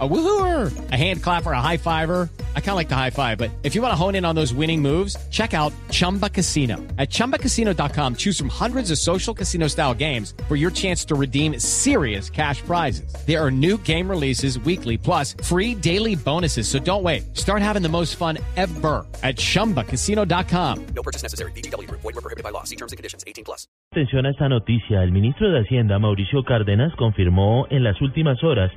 A woohooer, a hand clapper, a high fiver. I kind of like the high five, but if you want to hone in on those winning moves, check out Chumba Casino. At ChumbaCasino.com, choose from hundreds of social casino style games for your chance to redeem serious cash prizes. There are new game releases weekly, plus free daily bonuses. So don't wait. Start having the most fun ever at ChumbaCasino.com. No purchase necessary. BGW. Void were prohibited by law. See terms and conditions. 18 plus. Atención a esta noticia. El ministro de Hacienda, Mauricio Cárdenas, confirmó en las últimas horas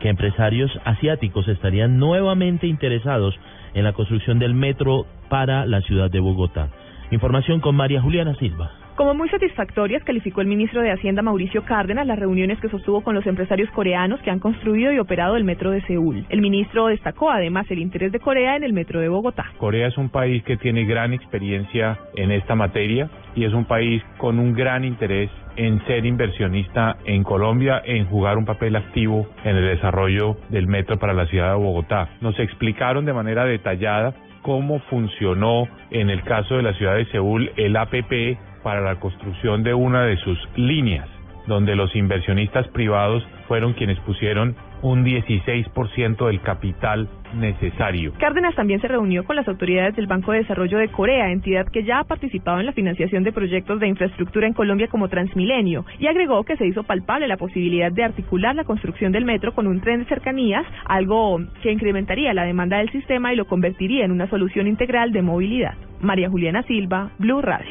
que empresarios asiáticos estarían nuevamente interesados en la construcción del metro para la ciudad de Bogotá. Información con María Juliana Silva. Como muy satisfactorias calificó el ministro de Hacienda Mauricio Cárdenas las reuniones que sostuvo con los empresarios coreanos que han construido y operado el metro de Seúl. El ministro destacó además el interés de Corea en el metro de Bogotá. Corea es un país que tiene gran experiencia en esta materia y es un país con un gran interés en ser inversionista en Colombia, en jugar un papel activo en el desarrollo del metro para la ciudad de Bogotá. Nos explicaron de manera detallada cómo funcionó en el caso de la ciudad de Seúl el APP para la construcción de una de sus líneas, donde los inversionistas privados fueron quienes pusieron un 16% del capital necesario. Cárdenas también se reunió con las autoridades del Banco de Desarrollo de Corea, entidad que ya ha participado en la financiación de proyectos de infraestructura en Colombia como Transmilenio, y agregó que se hizo palpable la posibilidad de articular la construcción del metro con un tren de cercanías, algo que incrementaría la demanda del sistema y lo convertiría en una solución integral de movilidad. María Juliana Silva, Blue Radio.